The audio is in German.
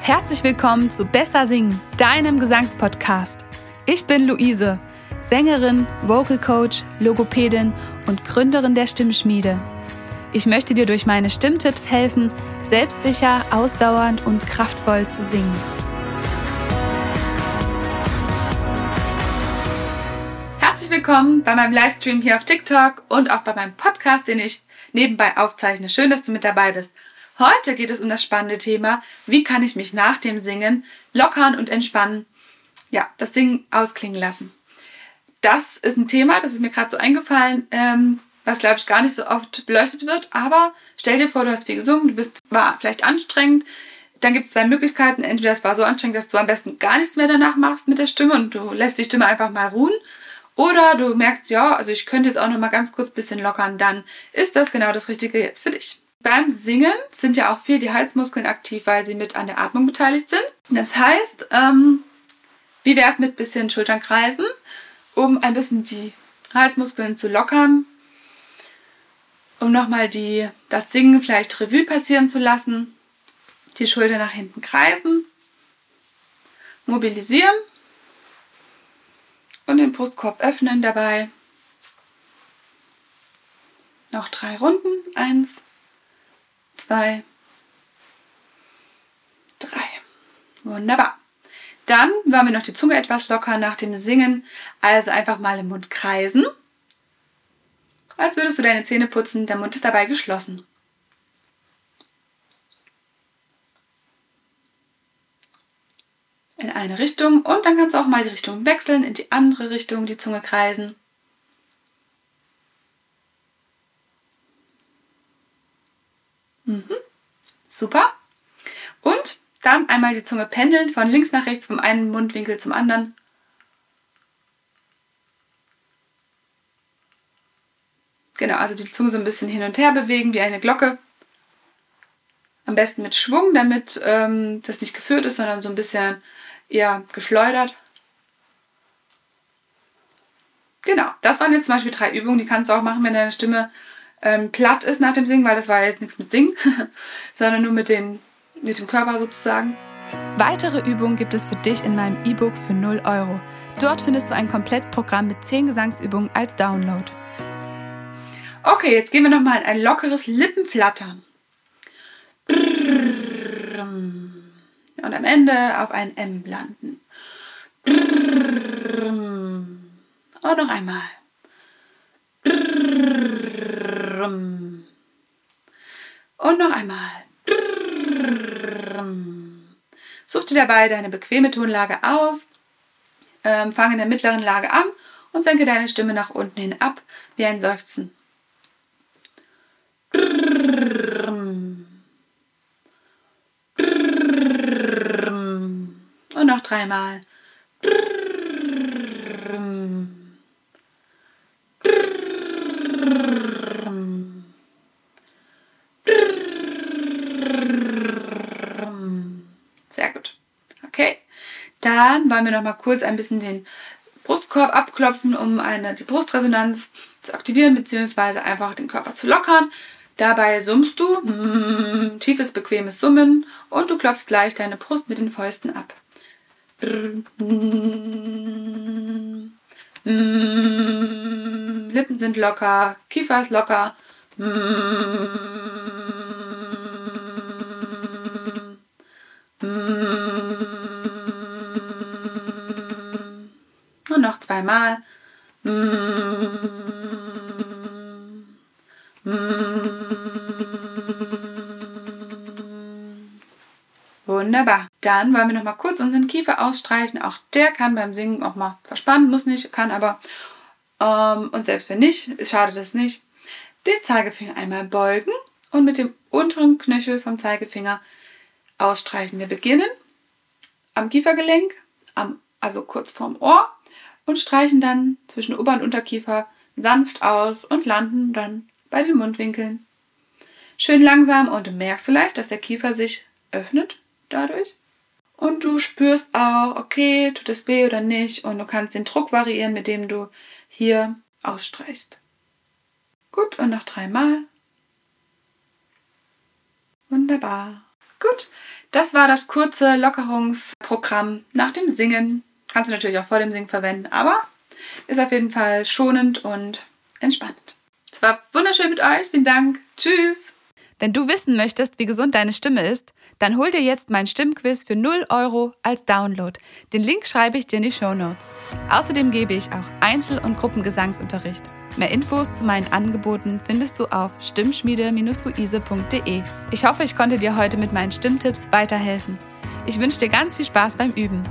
Herzlich willkommen zu Besser Singen, deinem Gesangspodcast. Ich bin Luise, Sängerin, Vocal Coach, Logopädin und Gründerin der Stimmschmiede. Ich möchte dir durch meine Stimmtipps helfen, selbstsicher, ausdauernd und kraftvoll zu singen. Herzlich willkommen bei meinem Livestream hier auf TikTok und auch bei meinem Podcast, den ich nebenbei aufzeichne. Schön, dass du mit dabei bist. Heute geht es um das spannende Thema, wie kann ich mich nach dem Singen lockern und entspannen, ja, das Singen ausklingen lassen. Das ist ein Thema, das ist mir gerade so eingefallen, ähm, was glaube ich gar nicht so oft beleuchtet wird. Aber stell dir vor, du hast viel gesungen, du bist, war vielleicht anstrengend. Dann gibt es zwei Möglichkeiten. Entweder es war so anstrengend, dass du am besten gar nichts mehr danach machst mit der Stimme und du lässt die Stimme einfach mal ruhen. Oder du merkst, ja, also ich könnte jetzt auch noch mal ganz kurz ein bisschen lockern, dann ist das genau das Richtige jetzt für dich. Beim Singen sind ja auch viel die Halsmuskeln aktiv, weil sie mit an der Atmung beteiligt sind. Das heißt, ähm, wie wäre es mit ein bisschen Schultern kreisen, um ein bisschen die Halsmuskeln zu lockern, um nochmal das Singen vielleicht Revue passieren zu lassen. Die Schulter nach hinten kreisen, mobilisieren und den Brustkorb öffnen dabei. Noch drei Runden. Eins, zwei, drei. Wunderbar. Dann wollen wir noch die Zunge etwas locker nach dem Singen. Also einfach mal im Mund kreisen. Als würdest du deine Zähne putzen. Der Mund ist dabei geschlossen. In eine Richtung und dann kannst du auch mal die Richtung wechseln, in die andere Richtung die Zunge kreisen. Mhm. Super. Und dann einmal die Zunge pendeln, von links nach rechts, vom einen Mundwinkel zum anderen. Genau, also die Zunge so ein bisschen hin und her bewegen wie eine Glocke. Am besten mit Schwung, damit ähm, das nicht geführt ist, sondern so ein bisschen eher geschleudert. Genau, das waren jetzt zum Beispiel drei Übungen, die kannst du auch machen, wenn deine Stimme ähm, platt ist nach dem Singen, weil das war jetzt nichts mit Singen, sondern nur mit, den, mit dem Körper sozusagen. Weitere Übungen gibt es für dich in meinem E-Book für 0 Euro. Dort findest du ein Komplettprogramm mit 10 Gesangsübungen als Download. Okay, jetzt gehen wir nochmal in ein lockeres Lippenflattern. Und am Ende auf ein M landen. Und noch einmal. Und noch einmal. Such dir dabei deine bequeme Tonlage aus. Ähm, fange in der mittleren Lage an und senke deine Stimme nach unten hin ab wie ein Seufzen. Und noch dreimal. Sehr gut. Okay. Dann wollen wir noch mal kurz ein bisschen den Brustkorb abklopfen, um eine, die Brustresonanz zu aktivieren, beziehungsweise einfach den Körper zu lockern. Dabei summst du, mm, tiefes, bequemes Summen und du klopfst gleich deine Brust mit den Fäusten ab. Lippen sind locker, Kiefer ist locker. Noch zweimal. Wunderbar. Dann wollen wir noch mal kurz unseren Kiefer ausstreichen. Auch der kann beim Singen auch mal verspannen, muss nicht, kann aber. Ähm, und selbst wenn nicht, schadet es nicht. Den Zeigefinger einmal beugen und mit dem unteren Knöchel vom Zeigefinger ausstreichen. Wir beginnen am Kiefergelenk, am, also kurz vorm Ohr und streichen dann zwischen Ober- und Unterkiefer sanft aus und landen dann bei den Mundwinkeln. Schön langsam und du merkst vielleicht, dass der Kiefer sich öffnet dadurch. Und du spürst auch, okay, tut es weh oder nicht. Und du kannst den Druck variieren, mit dem du hier ausstreichst. Gut, und noch dreimal. Wunderbar. Gut, das war das kurze Lockerungsprogramm nach dem Singen. Kannst du natürlich auch vor dem Singen verwenden, aber ist auf jeden Fall schonend und entspannt. Es war wunderschön mit euch. Vielen Dank. Tschüss. Wenn du wissen möchtest, wie gesund deine Stimme ist, dann hol dir jetzt mein Stimmquiz für 0 Euro als Download. Den Link schreibe ich dir in die Show Notes. Außerdem gebe ich auch Einzel- und Gruppengesangsunterricht. Mehr Infos zu meinen Angeboten findest du auf stimmschmiede-luise.de. Ich hoffe, ich konnte dir heute mit meinen Stimmtipps weiterhelfen. Ich wünsche dir ganz viel Spaß beim Üben.